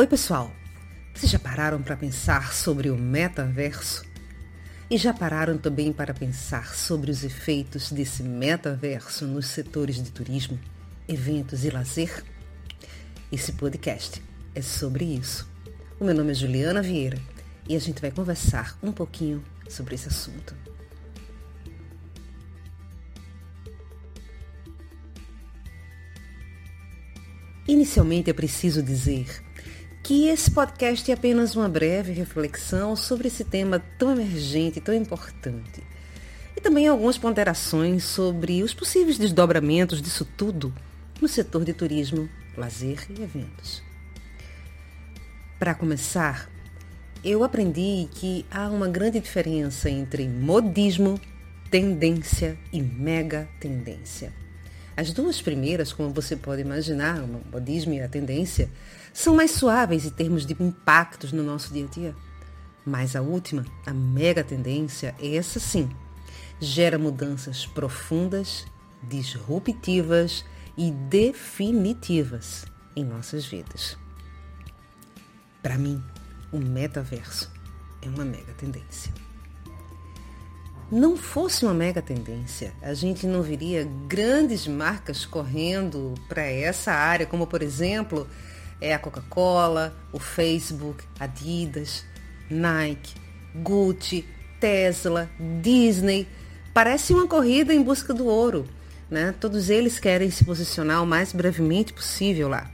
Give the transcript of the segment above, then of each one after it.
Oi, pessoal! Vocês já pararam para pensar sobre o metaverso? E já pararam também para pensar sobre os efeitos desse metaverso nos setores de turismo, eventos e lazer? Esse podcast é sobre isso. O meu nome é Juliana Vieira e a gente vai conversar um pouquinho sobre esse assunto. Inicialmente é preciso dizer que esse podcast é apenas uma breve reflexão sobre esse tema tão emergente, tão importante. E também algumas ponderações sobre os possíveis desdobramentos disso tudo no setor de turismo, lazer e eventos. Para começar, eu aprendi que há uma grande diferença entre modismo, tendência e mega tendência. As duas primeiras, como você pode imaginar, o modismo e a tendência, são mais suaves em termos de impactos no nosso dia a dia. Mas a última, a mega tendência, essa sim, gera mudanças profundas, disruptivas e definitivas em nossas vidas. Para mim, o metaverso é uma mega tendência não fosse uma mega tendência, a gente não veria grandes marcas correndo para essa área, como por exemplo é a Coca-Cola, o Facebook, Adidas, Nike, Gucci, Tesla, Disney. Parece uma corrida em busca do ouro. Né? Todos eles querem se posicionar o mais brevemente possível lá.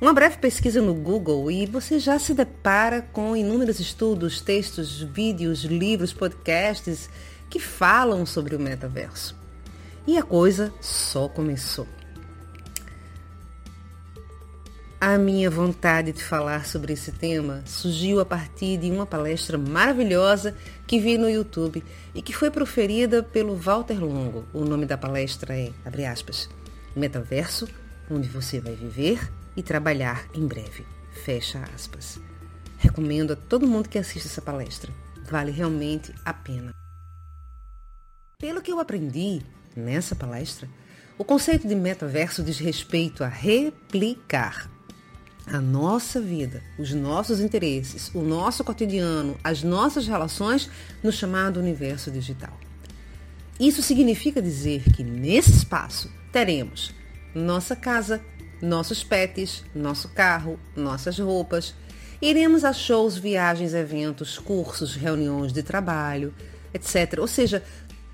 Uma breve pesquisa no Google e você já se depara com inúmeros estudos, textos, vídeos, livros, podcasts que falam sobre o metaverso. E a coisa só começou. A minha vontade de falar sobre esse tema surgiu a partir de uma palestra maravilhosa que vi no YouTube e que foi proferida pelo Walter Longo. O nome da palestra é, abre aspas, Metaverso, onde você vai viver e trabalhar em breve. Fecha aspas. Recomendo a todo mundo que assista essa palestra. Vale realmente a pena. Pelo que eu aprendi nessa palestra, o conceito de metaverso diz respeito a replicar a nossa vida, os nossos interesses, o nosso cotidiano, as nossas relações no chamado universo digital. Isso significa dizer que nesse espaço teremos nossa casa, nossos pets, nosso carro, nossas roupas. Iremos a shows, viagens, eventos, cursos, reuniões de trabalho, etc. Ou seja,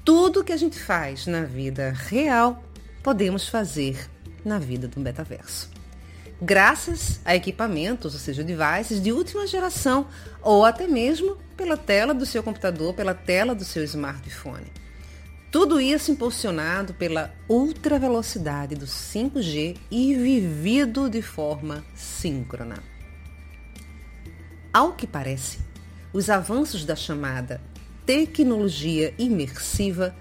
tudo que a gente faz na vida real, podemos fazer na vida do metaverso. Graças a equipamentos, ou seja, devices de última geração, ou até mesmo pela tela do seu computador, pela tela do seu smartphone. Tudo isso impulsionado pela ultra velocidade do 5G e vivido de forma síncrona. Ao que parece, os avanços da chamada tecnologia imersiva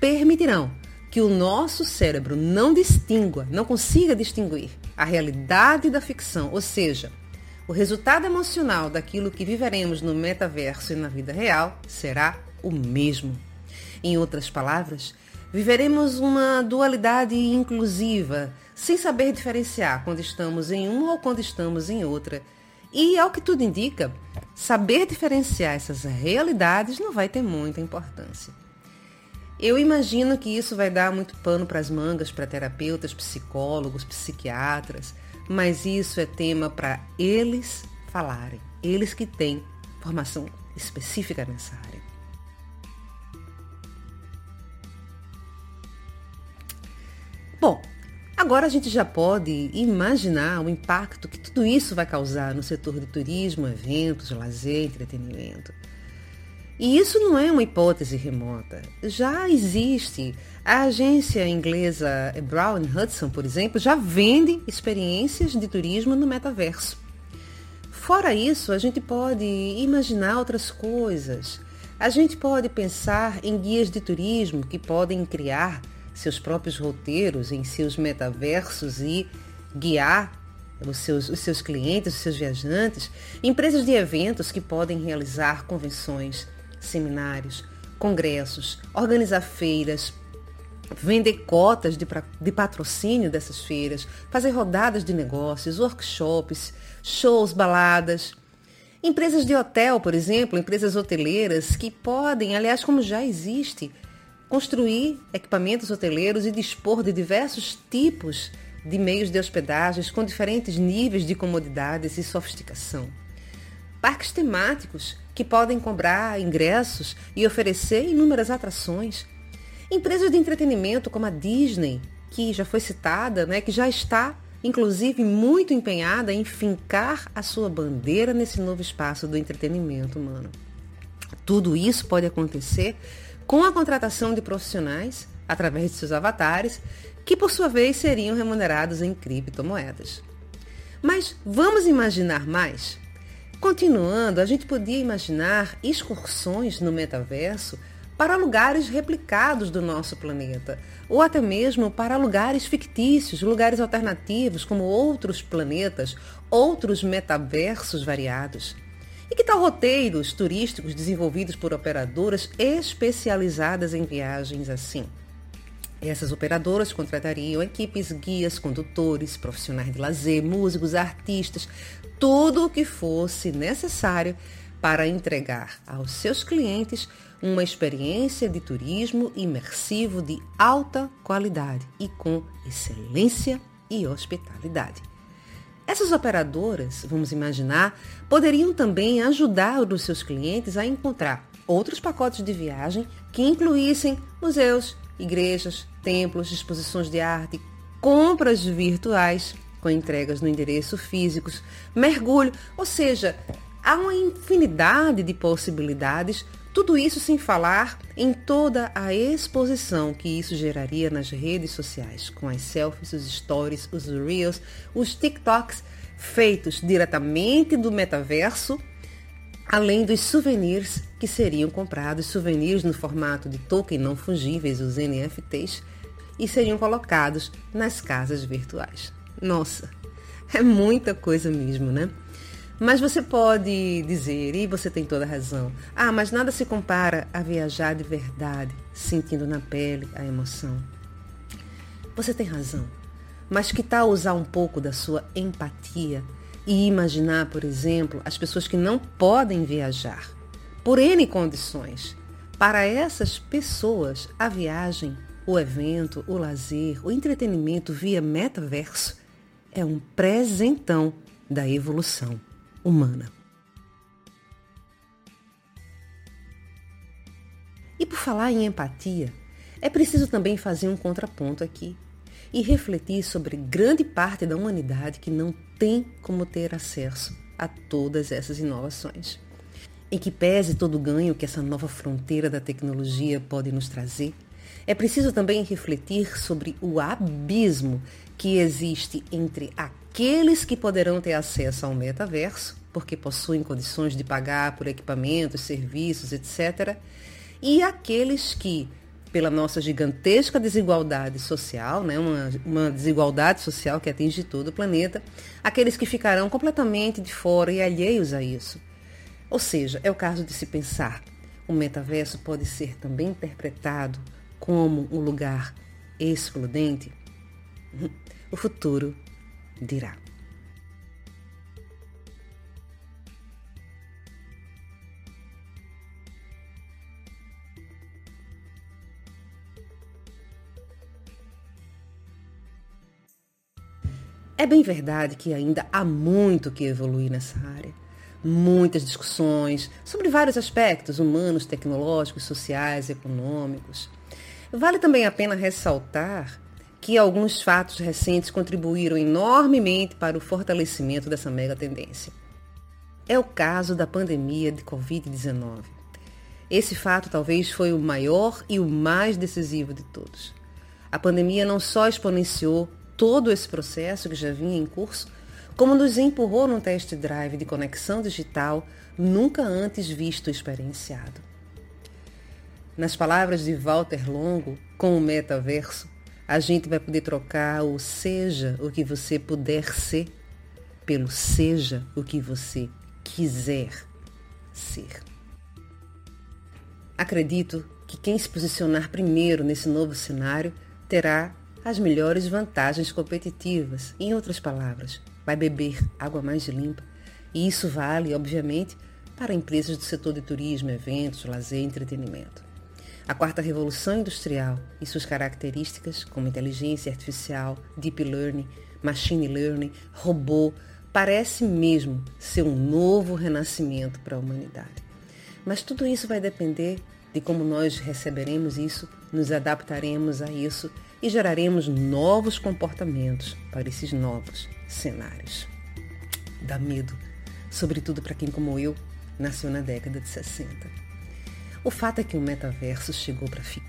permitirão que o nosso cérebro não distingua, não consiga distinguir a realidade da ficção, ou seja, o resultado emocional daquilo que viveremos no metaverso e na vida real será o mesmo. Em outras palavras, viveremos uma dualidade inclusiva, sem saber diferenciar quando estamos em uma ou quando estamos em outra. E, ao que tudo indica, saber diferenciar essas realidades não vai ter muita importância. Eu imagino que isso vai dar muito pano para as mangas para terapeutas, psicólogos, psiquiatras, mas isso é tema para eles falarem, eles que têm formação específica nessa área. Bom, Agora a gente já pode imaginar o impacto que tudo isso vai causar no setor de turismo, eventos, lazer, entretenimento. E isso não é uma hipótese remota. Já existe. A agência inglesa Brown Hudson, por exemplo, já vende experiências de turismo no metaverso. Fora isso, a gente pode imaginar outras coisas. A gente pode pensar em guias de turismo que podem criar seus próprios roteiros em seus metaversos e guiar os seus, os seus clientes, os seus viajantes, empresas de eventos que podem realizar convenções, seminários, congressos, organizar feiras, vender cotas de, de patrocínio dessas feiras, fazer rodadas de negócios, workshops, shows, baladas. Empresas de hotel, por exemplo, empresas hoteleiras que podem, aliás, como já existe, construir equipamentos hoteleiros e dispor de diversos tipos de meios de hospedagens com diferentes níveis de comodidades e sofisticação. Parques temáticos que podem cobrar ingressos e oferecer inúmeras atrações. Empresas de entretenimento como a Disney, que já foi citada, né, que já está inclusive muito empenhada em fincar a sua bandeira nesse novo espaço do entretenimento humano. Tudo isso pode acontecer com a contratação de profissionais através de seus avatares, que por sua vez seriam remunerados em criptomoedas. Mas vamos imaginar mais? Continuando, a gente podia imaginar excursões no metaverso para lugares replicados do nosso planeta, ou até mesmo para lugares fictícios, lugares alternativos, como outros planetas, outros metaversos variados. E que tal roteiros turísticos desenvolvidos por operadoras especializadas em viagens assim? Essas operadoras contratariam equipes, guias, condutores, profissionais de lazer, músicos, artistas, tudo o que fosse necessário para entregar aos seus clientes uma experiência de turismo imersivo de alta qualidade e com excelência e hospitalidade. Essas operadoras, vamos imaginar, poderiam também ajudar os seus clientes a encontrar outros pacotes de viagem que incluíssem museus, igrejas, templos, exposições de arte, compras virtuais com entregas no endereço físicos, mergulho, ou seja, há uma infinidade de possibilidades tudo isso sem falar em toda a exposição que isso geraria nas redes sociais, com as selfies, os stories, os reels, os TikToks feitos diretamente do metaverso, além dos souvenirs que seriam comprados, souvenirs no formato de token não fungíveis, os NFTs, e seriam colocados nas casas virtuais. Nossa, é muita coisa mesmo, né? Mas você pode dizer, e você tem toda a razão, ah, mas nada se compara a viajar de verdade, sentindo na pele a emoção. Você tem razão, mas que tal usar um pouco da sua empatia e imaginar, por exemplo, as pessoas que não podem viajar, por N condições? Para essas pessoas, a viagem, o evento, o lazer, o entretenimento via metaverso é um presentão da evolução humana. E por falar em empatia, é preciso também fazer um contraponto aqui e refletir sobre grande parte da humanidade que não tem como ter acesso a todas essas inovações. Em que pese todo o ganho que essa nova fronteira da tecnologia pode nos trazer, é preciso também refletir sobre o abismo que existe entre aqueles que poderão ter acesso ao metaverso, porque possuem condições de pagar por equipamentos, serviços, etc., e aqueles que, pela nossa gigantesca desigualdade social, né, uma, uma desigualdade social que atinge todo o planeta, aqueles que ficarão completamente de fora e alheios a isso. Ou seja, é o caso de se pensar, o metaverso pode ser também interpretado como um lugar excludente? O futuro dirá. É bem verdade que ainda há muito que evoluir nessa área. Muitas discussões sobre vários aspectos humanos, tecnológicos, sociais, econômicos. Vale também a pena ressaltar que alguns fatos recentes contribuíram enormemente para o fortalecimento dessa mega tendência. É o caso da pandemia de Covid-19. Esse fato talvez foi o maior e o mais decisivo de todos. A pandemia não só exponenciou todo esse processo que já vinha em curso, como nos empurrou num test drive de conexão digital nunca antes visto e experienciado. Nas palavras de Walter Longo, com o metaverso, a gente vai poder trocar o seja o que você puder ser pelo seja o que você quiser ser. Acredito que quem se posicionar primeiro nesse novo cenário terá as melhores vantagens competitivas. Em outras palavras, vai beber água mais limpa. E isso vale, obviamente, para empresas do setor de turismo, eventos, lazer e entretenimento. A quarta revolução industrial e suas características, como inteligência artificial, deep learning, machine learning, robô, parece mesmo ser um novo renascimento para a humanidade. Mas tudo isso vai depender de como nós receberemos isso, nos adaptaremos a isso e geraremos novos comportamentos para esses novos cenários. Dá medo, sobretudo para quem, como eu, nasceu na década de 60. O fato é que o metaverso chegou para ficar.